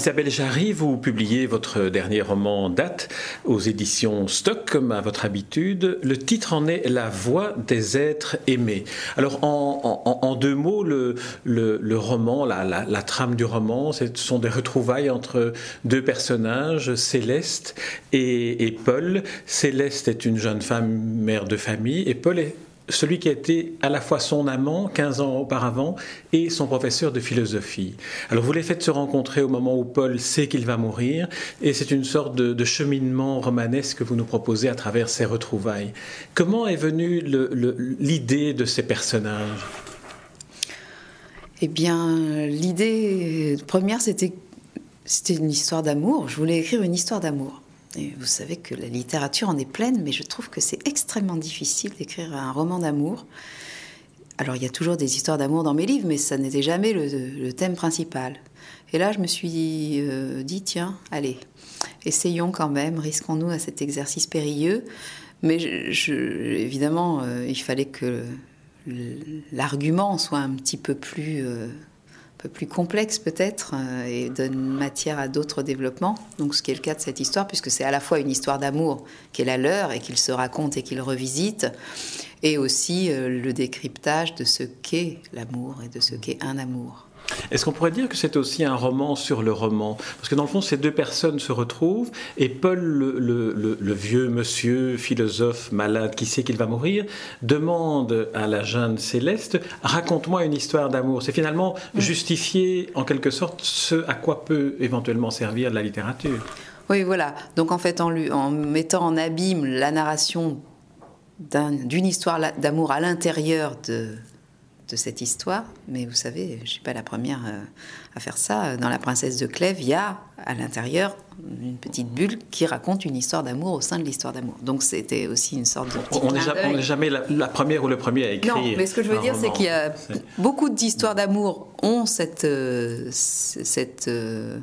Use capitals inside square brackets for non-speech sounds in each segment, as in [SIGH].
Isabelle Jarry, vous publiez votre dernier roman Date aux éditions Stock, comme à votre habitude. Le titre en est La voix des êtres aimés. Alors, en, deux mots, le, roman, la, trame du roman, ce sont des retrouvailles entre deux personnages, Céleste et Paul. Céleste est une jeune femme mère de famille et Paul est celui qui a été à la fois son amant 15 ans auparavant et son professeur de philosophie. Alors vous les faites se rencontrer au moment où Paul sait qu'il va mourir et c'est une sorte de, cheminement romanesque que vous nous proposez à travers ces retrouvailles. Comment est venue l'idée de ces personnages? Eh bien, l'idée première, c'était une histoire d'amour. Je voulais écrire une histoire d'amour. Vous savez que la littérature en est pleine, mais je trouve que c'est extrêmement difficile d'écrire un roman d'amour. Alors il y a toujours des histoires d'amour dans mes livres, mais ça n'était jamais le, thème principal. Et là, je me suis euh, dit, tiens, allez, essayons quand même, risquons-nous à cet exercice périlleux. Mais évidemment, euh, il fallait que l'argument soit un petit peu plus... Euh, plus complexe peut-être euh, et donne matière à d'autres développements. Donc ce qui est le cas de cette histoire, puisque c'est à la fois une histoire d'amour qui est la leur et qu'ils se racontent et qu'ils revisitent, et aussi euh, le décryptage de ce qu'est l'amour et de ce qu'est un amour. Est-ce qu'on pourrait dire que c'est aussi un roman sur le roman? Parce que dans le fond, ces deux personnes se retrouvent et Paul, le, vieux monsieur philosophe malade qui sait qu'il va mourir, demande à la jeune Céleste Raconte-moi une histoire d'amour. C'est finalement mm. justifier en quelque sorte ce à quoi peut éventuellement servir la littérature. Oui, voilà. Donc en fait, en, en mettant en abîme la narration d'une histoire d'amour à l'intérieur de, de cette histoire, mais vous savez, je ne suis pas la première euh, à faire ça. Dans La Princesse de Clèves, il y a à l'intérieur une petite bulle qui raconte une histoire d'amour au sein de l'histoire d'amour. Donc c'était aussi une sorte de... on n'est jamais, la, première ou le premier à écrire. Non, mais ce que je veux dire, c'est qu'il y a beaucoup d'histoires d'amour ont cette, euh, cette euh,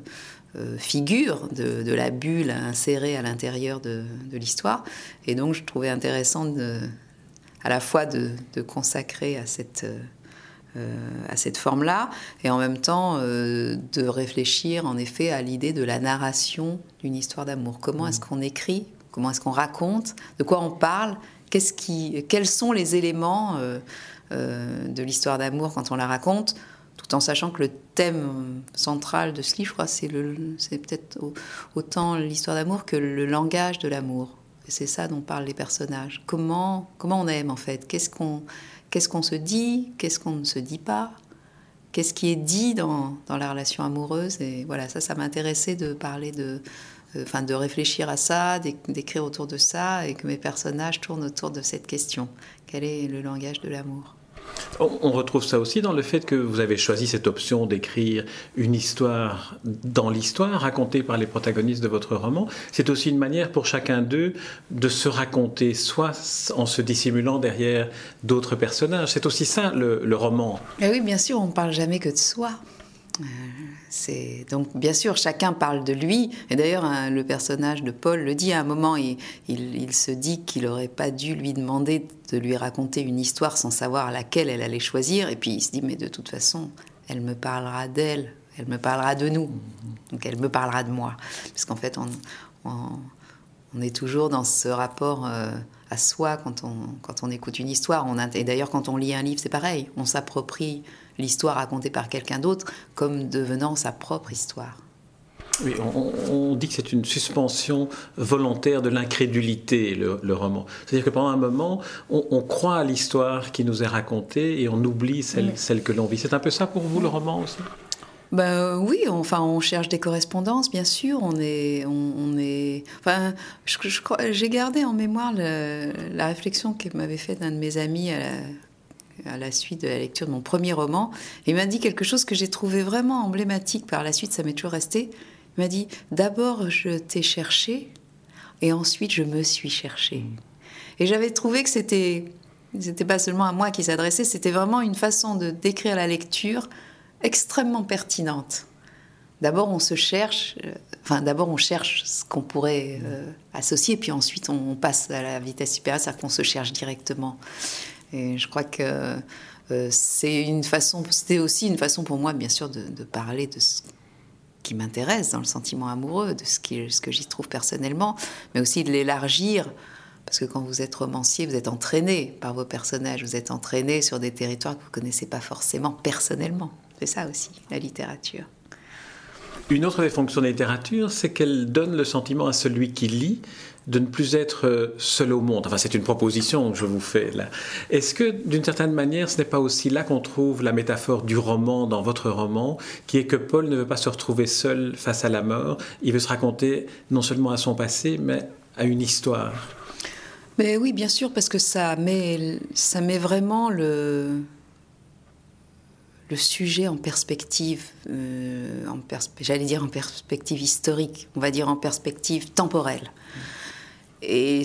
figure de, la bulle insérée à l'intérieur de, de l'histoire. Et donc je trouvais intéressant de, à la fois de, de consacrer à cette à cette forme-là, et en même temps euh, de réfléchir en effet à l'idée de la narration d'une histoire d'amour. Comment est-ce qu'on écrit? Comment est-ce qu'on raconte? De quoi on parle? Qui, Quels sont les éléments euh, de l'histoire d'amour quand on la raconte? Tout en sachant que le thème central de ce livre, je crois, c'est, c'est peut-être autant l'histoire d'amour que le langage de l'amour. C'est ça dont parlent les personnages. Comment, comment on aime en fait? Qu'est-ce qu'on, Qu'est-ce qu'on se dit? Qu'est-ce qu'on ne se dit pas? Qu'est-ce qui est dit dans, dans, la relation amoureuse? Et voilà, ça, ça m'intéressait de parler de, euh, enfin, de réfléchir à ça, d'écrire autour de ça, et que mes personnages tournent autour de cette question. Quel est le langage de l'amour? On retrouve ça aussi dans le fait que vous avez choisi cette option d'écrire une histoire dans l'histoire racontée par les protagonistes de votre roman. C'est aussi une manière pour chacun d'eux de se raconter, soit en se dissimulant derrière d'autres personnages. C'est aussi ça le, roman. Eh oui, bien sûr, on ne parle jamais que de soi. C'est donc bien sûr chacun parle de lui. Et d'ailleurs hein, le personnage de Paul le dit à un moment il, il, se dit qu'il n'aurait pas dû lui demander de lui raconter une histoire sans savoir laquelle elle allait choisir. Et puis il se dit mais de toute façon elle me parlera d'elle. Elle me parlera de nous. Donc elle me parlera de moi. Parce qu'en fait on, est toujours dans ce rapport euh, à soi quand on, quand on écoute une histoire. Et d'ailleurs quand on lit un livre c'est pareil. On s'approprie l'histoire racontée par quelqu'un d'autre comme devenant sa propre histoire. Oui, on, dit que c'est une suspension volontaire de l'incrédulité, le, roman. C'est-à-dire que pendant un moment, on, croit à l'histoire qui nous est racontée et on oublie celle, celle que l'on vit. C'est un peu ça pour vous, le roman aussi? Ben oui, enfin, on cherche des correspondances, bien sûr. On est, on, est. Enfin, j'ai gardé en mémoire la réflexion que m'avait faite un de mes amis à la, à la suite de la lecture de mon premier roman. il m'a dit quelque chose que j'ai trouvé vraiment emblématique par la suite, ça m'est toujours resté. Il m'a dit D'abord, je t'ai cherché, et ensuite, je me suis cherché. Et j'avais trouvé que c'était. C'était pas seulement à moi qui s'adressait, c'était vraiment une façon de décrire la lecture extrêmement pertinente. D'abord, on se cherche, euh, enfin, d'abord, on cherche ce qu'on pourrait euh, associer, puis ensuite, on, passe à la vitesse supérieure, c'est-à-dire qu'on se cherche directement. Et je crois que euh, c'est une façon, c'était aussi une façon pour moi, bien sûr, de, parler de ce qui m'intéresse dans le sentiment amoureux, de ce, ce que j'y trouve personnellement, mais aussi de l'élargir. Parce que quand vous êtes romancier, vous êtes entraîné par vos personnages, vous êtes entraîné sur des territoires que vous ne connaissez pas forcément personnellement. C'est ça aussi, la littérature. Une autre des fonctions de la littérature, c'est qu'elle donne le sentiment à celui qui lit de ne plus être euh, seul au monde. Enfin, c'est une proposition que je vous fais là. Est-ce que, d'une certaine manière, ce n'est pas aussi là qu'on trouve la métaphore du roman dans votre roman, qui est que Paul ne veut pas se retrouver seul face à la mort, il veut se raconter non seulement à son passé, mais à une histoire Mais oui, bien sûr, parce que ça met, ça met vraiment le, le sujet en perspective, euh, j'allais dire en perspective historique, on va dire en perspective temporelle. Et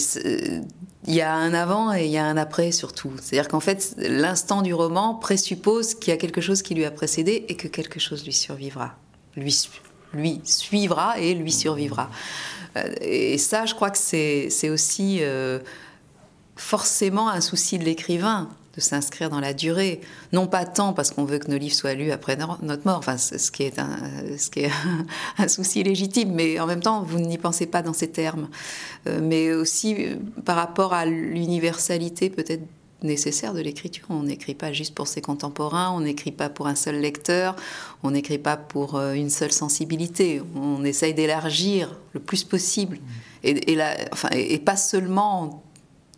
il y a un avant et il y a un après surtout. C'est-à-dire qu'en fait, l'instant du roman présuppose qu'il y a quelque chose qui lui a précédé et que quelque chose lui survivra. Lui, suivra et lui survivra. Euh, et ça, je crois que c'est aussi euh, forcément un souci de l'écrivain de s'inscrire dans la durée. Non pas tant parce qu'on veut que nos livres soient lus après notre mort, enfin, ce qui est, un, ce qui est [LAUGHS] un, souci légitime, mais en même temps, vous n'y pensez pas dans ces termes. Euh, mais aussi euh, par rapport à l'universalité peut-être nécessaire de l'écriture. On n'écrit pas juste pour ses contemporains, on n'écrit pas pour un seul lecteur, on n'écrit pas pour euh, une seule sensibilité. On essaye d'élargir le plus possible. Et, et, enfin, et pas seulement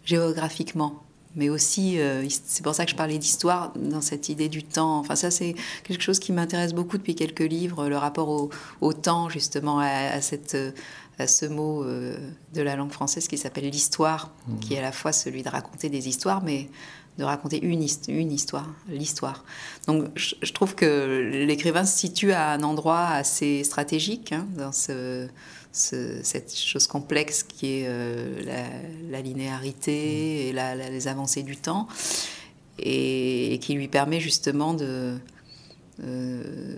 géographiquement mais aussi, euh, c'est pour ça que je parlais d'histoire dans cette idée du temps. Enfin, ça, c'est quelque chose qui m'intéresse beaucoup depuis quelques livres, le rapport au, temps, justement, à, cette, à ce mot euh, de la langue française qui s'appelle l'histoire, mmh. qui est à la fois celui de raconter des histoires, mais de raconter une, une histoire, l'histoire. Donc, je, trouve que l'écrivain se situe à un endroit assez stratégique hein, dans ce cette chose complexe qui est euh, la, linéarité et les avancées du temps, et, qui lui permet justement de, euh,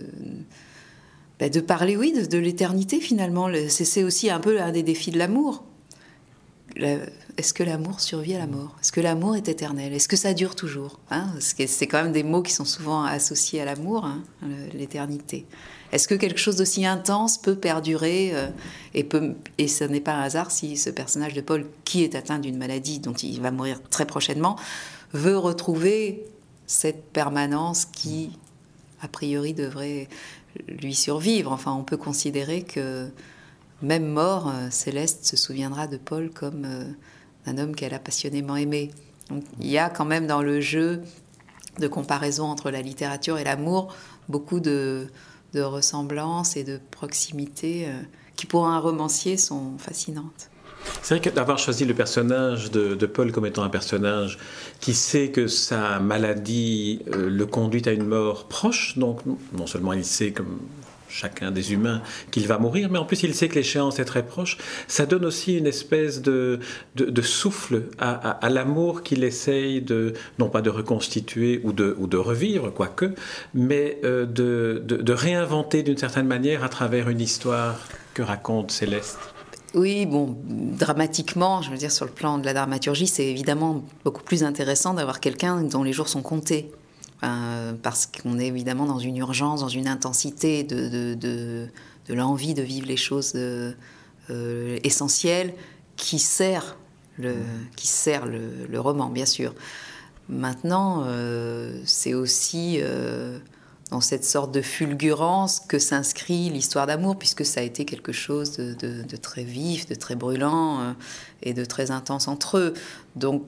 bah, de parler, oui, de, l'éternité finalement. C'est aussi un peu un des défis de l'amour. Est-ce que l'amour survit à la mort? Est-ce que l'amour est éternel? Est-ce que ça dure toujours hein? C'est quand même des mots qui sont souvent associés à l'amour, hein, l'éternité. Est-ce que quelque chose d'aussi intense peut perdurer euh, et, peut, et ce n'est pas un hasard si ce personnage de Paul, qui est atteint d'une maladie dont il va mourir très prochainement, veut retrouver cette permanence qui, a priori, devrait lui survivre? Enfin, on peut considérer que même mort, euh, Céleste se souviendra de Paul comme euh, un homme qu'elle a passionnément aimé. Donc, il y a quand même dans le jeu de comparaison entre la littérature et l'amour beaucoup de, de ressemblance et de proximité euh, qui pour un romancier sont fascinantes. C'est vrai d'avoir choisi le personnage de, Paul comme étant un personnage qui sait que sa maladie euh, le conduit à une mort proche, donc non seulement il sait comme chacun des humains qu'il va mourir, mais en plus il sait que l'échéance est très proche. Ça donne aussi une espèce de, de, souffle à, l'amour qu'il essaye de, non pas de reconstituer ou de, ou de revivre, quoique, mais euh, de, de réinventer d'une certaine manière à travers une histoire que raconte Céleste. Oui, bon, dramatiquement, je veux dire, sur le plan de la dramaturgie, c'est évidemment beaucoup plus intéressant d'avoir quelqu'un dont les jours sont comptés. Euh, parce qu'on est évidemment dans une urgence, dans une intensité de, de, de, l'envie de vivre les choses euh, euh, essentielles qui sert le, qui sert le, roman, bien sûr. Maintenant, c'est aussi dans cette sorte de fulgurance que s'inscrit l'histoire d'amour, puisque ça a été quelque chose de, de, très vif, de très brûlant et de très intense entre eux. Donc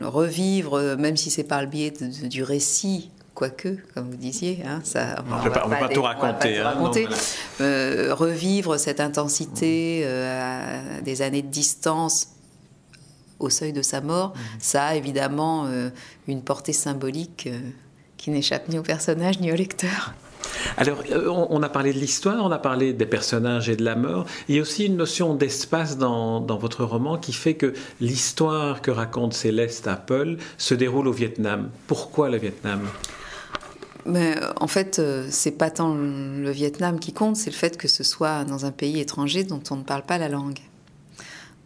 revivre, même si c'est par le biais du récit, quoique, comme vous disiez, hein, ça, on ne peut pas, tout raconter. revivre cette intensité euh, à des années de distance au seuil de sa mort, mmh. ça a évidemment euh, une portée symbolique euh, qui n'échappe ni au personnage ni au lecteur. Alors, euh, on a parlé de l'histoire, on a parlé des personnages et de la mort. Il y a aussi une notion d'espace dans, votre roman qui fait que l'histoire que raconte Céleste Paul se déroule au Vietnam. Pourquoi le Vietnam? Mais en fait, euh, c'est pas tant le Vietnam qui compte, c'est le fait que ce soit dans un pays étranger dont on ne parle pas la langue.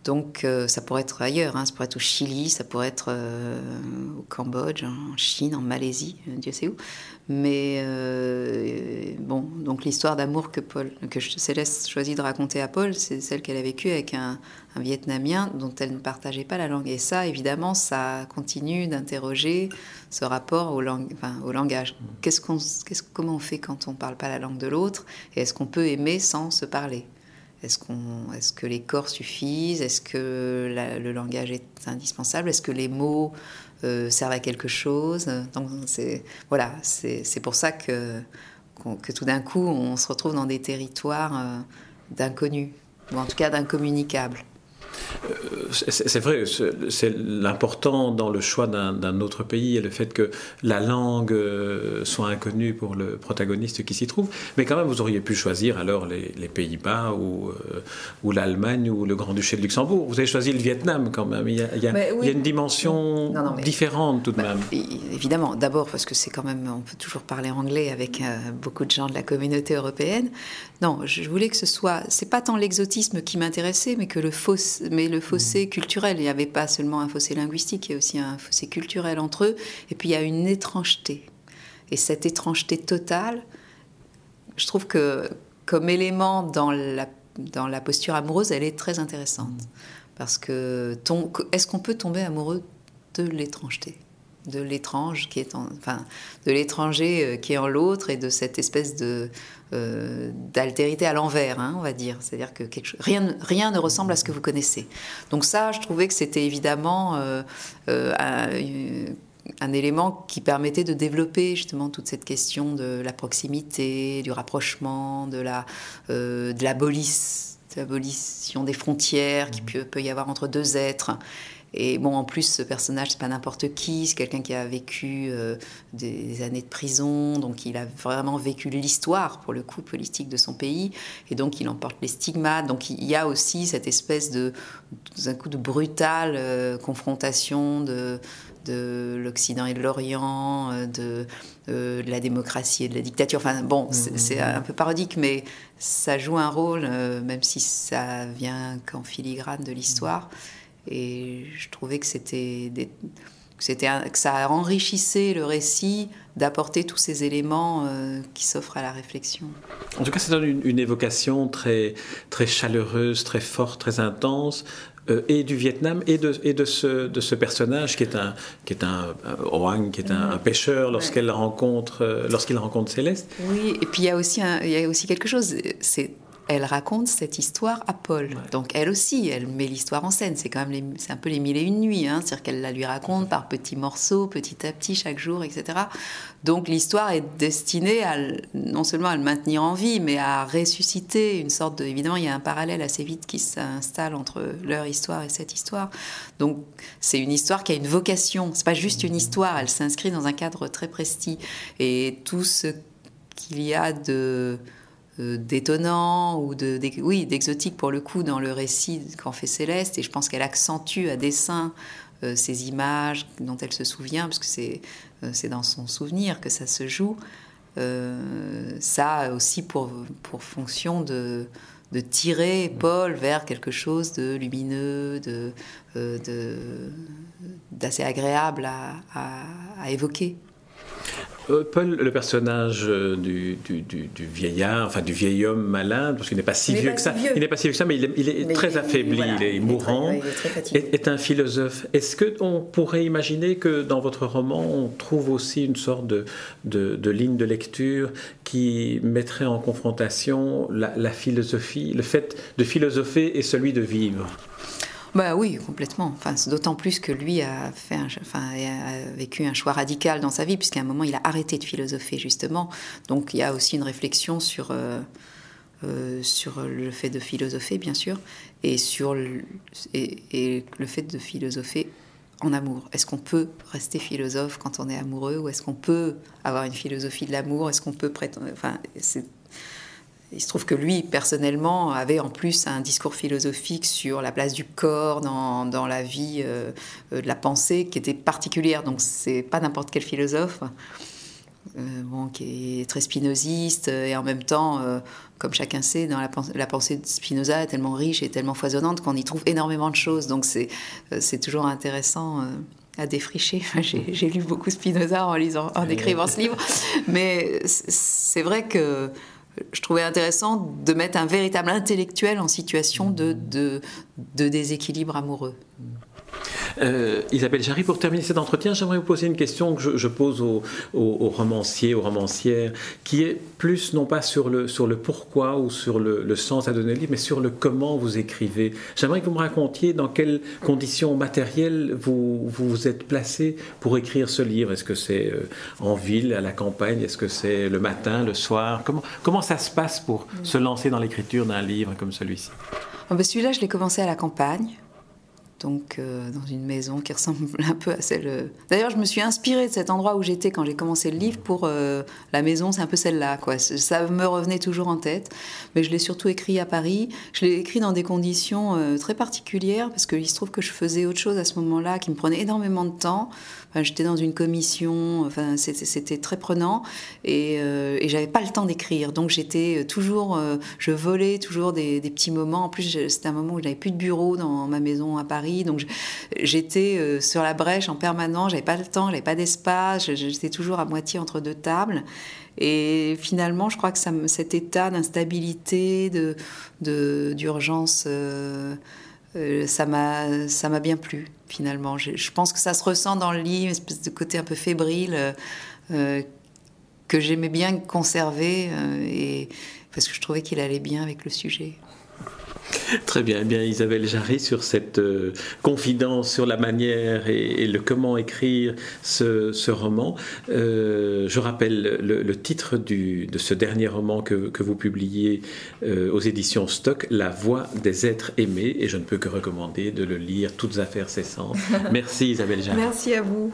Donc ça pourrait être ailleurs, hein. ça pourrait être au Chili, ça pourrait être au Cambodge, en Chine, en Malaisie, Dieu sait où. Mais euh, bon, donc l'histoire d'amour que Paul, que Céleste choisit de raconter à Paul, c'est celle qu'elle a vécue avec un, Vietnamien dont elle ne partageait pas la langue. Et ça, évidemment, ça continue d'interroger ce rapport au, au langage. Qu'est-ce qu'on, qu'est-ce, comment on fait quand on ne parle pas la langue de l'autre Et est-ce qu'on peut aimer sans se parler? Est-ce, qu'on, est-ce que les corps suffisent? Est-ce que le langage est indispensable? Est-ce que les mots euh, servent à quelque chose. Donc c'est voilà, c'est pour ça que, que tout d'un coup on se retrouve dans des territoires euh, d'inconnus, ou en tout cas d'incommunicables. Euh, c'est vrai, c'est l'important dans le choix d'un autre pays et le fait que la langue euh, soit inconnue pour le protagoniste qui s'y trouve. Mais quand même, vous auriez pu choisir alors les, Pays-Bas ou, euh, ou l'Allemagne ou le Grand-Duché de Luxembourg. Vous avez choisi le Vietnam quand même. Il y a, il y a, une dimension différente tout de bah, même. Évidemment, d'abord parce que c'est quand même, on peut toujours parler anglais avec beaucoup de gens de la communauté européenne. Non, je voulais que ce soit, c'est pas tant l'exotisme qui m'intéressait, mais que le faux, mais le fossé mmh. culturel. Il n'y avait pas seulement un fossé linguistique, il y a aussi un fossé culturel entre eux. Et puis il y a une étrangeté. Et cette étrangeté totale, je trouve que comme élément dans la, dans la posture amoureuse, elle est très intéressante. Mmh. Parce que est-ce qu'on peut tomber amoureux de l'étrangeté? De l'étrange qui est en, enfin, de l'étranger euh, qui est en l'autre et de cette espèce de euh, d'altérité à l'envers, hein, on va dire. C'est-à-dire que quelque chose, rien, rien ne ressemble à ce que vous connaissez. Donc ça, je trouvais que c'était évidemment euh, euh, un, élément qui permettait de développer justement toute cette question de la proximité, du rapprochement, de la de l'abolition des frontières qui peut, peut y avoir entre deux êtres. Et bon, en plus, ce personnage, c'est pas n'importe qui, c'est quelqu'un qui a vécu euh, des, années de prison, donc il a vraiment vécu l'histoire, pour le coup, politique de son pays, et donc il emporte les stigmates. Donc il y a aussi cette espèce de, un coup de brutale euh, confrontation de, de l'Occident et de l'Orient, euh, de, de, la démocratie et de la dictature. Enfin, bon, c'est mmh. un peu parodique, mais ça joue un rôle, même si ça vient qu'en filigrane de l'histoire. Et je trouvais que c'était que ça enrichissait le récit d'apporter tous ces éléments euh, qui s'offrent à la réflexion. En tout cas, c'est une, une, évocation très, très chaleureuse, très forte, très intense, euh, et du Vietnam, et de, et de, ce, de ce personnage qui est un, qui est un, qui est un, pêcheur lorsqu'elle rencontre, euh, lorsqu'il rencontre Céleste. Oui, et puis il y a aussi, il y a aussi quelque chose, c'est elle raconte cette histoire à Paul. Donc elle aussi, elle met l'histoire en scène. C'est quand même, c'est un peu les mille et une nuits. Hein. C'est-à-dire qu'elle la lui raconte par petits morceaux, petit à petit, chaque jour, etc. Donc l'histoire est destinée à non seulement à le maintenir en vie, mais à ressusciter une sorte de. Évidemment, il y a un parallèle assez vite qui s'installe entre leur histoire et cette histoire. Donc c'est une histoire qui a une vocation. C'est pas juste une histoire. Elle s'inscrit dans un cadre très précis. Et tout ce qu'il y a de d'étonnant ou de, oui d'exotique pour le coup dans le récit qu'en fait Céleste et je pense qu'elle accentue à dessein euh, ces images dont elle se souvient parce que c'est euh, dans son souvenir que ça se joue ça a aussi pour, pour fonction de, de tirer Paul vers quelque chose de lumineux, de, d'assez agréable à, à évoquer. Euh, Paul, le personnage euh, du, vieillard, enfin du vieil homme malin, parce qu'il n'est pas si vieux que ça, il n'est pas si vieux que ça, mais il est, très affaibli, il est mourant, est, un philosophe. Est-ce qu'on pourrait imaginer que dans votre roman, on trouve aussi une sorte de, de, ligne de lecture qui mettrait en confrontation la philosophie, le fait de philosopher et celui de vivre? Bah oui, complètement. Enfin, d'autant plus que lui a, fait enfin, a vécu un choix radical dans sa vie, puisqu'à un moment, il a arrêté de philosopher, justement. Donc, il y a aussi une réflexion sur, euh, euh, sur le fait de philosopher, bien sûr, et sur le, et, le fait de philosopher en amour. Est-ce qu'on peut rester philosophe quand on est amoureux, ou est-ce qu'on peut avoir une philosophie de l'amour? Est-ce qu'on peut prétendre... Enfin, c'est il se trouve que lui, personnellement, avait en plus un discours philosophique sur la place du corps dans, dans la vie euh, de la pensée qui était particulière. Donc, c'est pas n'importe quel philosophe. bon, qui est très spinoziste et en même temps, comme chacun sait, dans la, la, pensée de Spinoza est tellement riche et tellement foisonnante qu'on y trouve énormément de choses. Donc c'est c'est toujours intéressant à défricher. [LAUGHS] J'ai lu beaucoup Spinoza en lisant, en écrivant ce livre, mais c'est vrai que je trouvais intéressant de mettre un véritable intellectuel en situation de, de, de déséquilibre amoureux. Euh, Isabelle Jarry, pour terminer cet entretien, j'aimerais vous poser une question que je, pose aux, romanciers, aux romancières, qui est plus non pas sur le, sur le pourquoi ou sur le, sens à donner au livre, mais sur le comment vous écrivez. J'aimerais que vous me racontiez dans quelles conditions matérielles vous vous, êtes placé pour écrire ce livre. Est-ce que c'est euh, en ville, à la campagne? Est-ce que c'est le matin, le soir? Comment, comment ça se passe pour mm. se lancer dans l'écriture d'un livre comme celui-ci? Ah ben, Celui-là, je l'ai commencé à la campagne donc euh, dans une maison qui ressemble un peu à celle. Euh, d'ailleurs, je me suis inspirée de cet endroit où j'étais quand j'ai commencé le livre pour euh, la maison, c'est un peu celle-là, quoi. Ça me revenait toujours en tête, mais je l'ai surtout écrit à Paris. Je l'ai écrit dans des conditions très particulières parce qu'il se trouve que je faisais autre chose à ce moment-là qui me prenait énormément de temps. J'étais dans une commission, enfin, c'était très prenant et, et j'avais pas le temps d'écrire. Donc j'étais toujours, je volais toujours des, petits moments. En plus, c'était un moment où j'avais plus de bureau dans ma maison à Paris. Donc j'étais euh, sur la brèche en permanence, j'avais pas le temps, j'avais pas d'espace, j'étais toujours à moitié entre deux tables. Et finalement, je crois que cet état d'instabilité, d'urgence, de, euh, ça m'a bien plu finalement. Je, pense que ça se ressent dans le livre, une espèce de côté un peu fébrile euh, euh que j'aimais bien conserver euh, et parce que je trouvais qu'il allait bien avec le sujet. [LAUGHS] Très bien, eh bien Isabelle Jarry, sur cette euh, confidence sur la manière et, le comment écrire ce, roman. Euh, je rappelle le, titre de ce dernier roman que, vous publiez euh, aux éditions Stock, La voix des êtres aimés, et je ne peux que recommander de le lire, toutes affaires cessantes. [LAUGHS] Merci Isabelle Jarry. Merci à vous.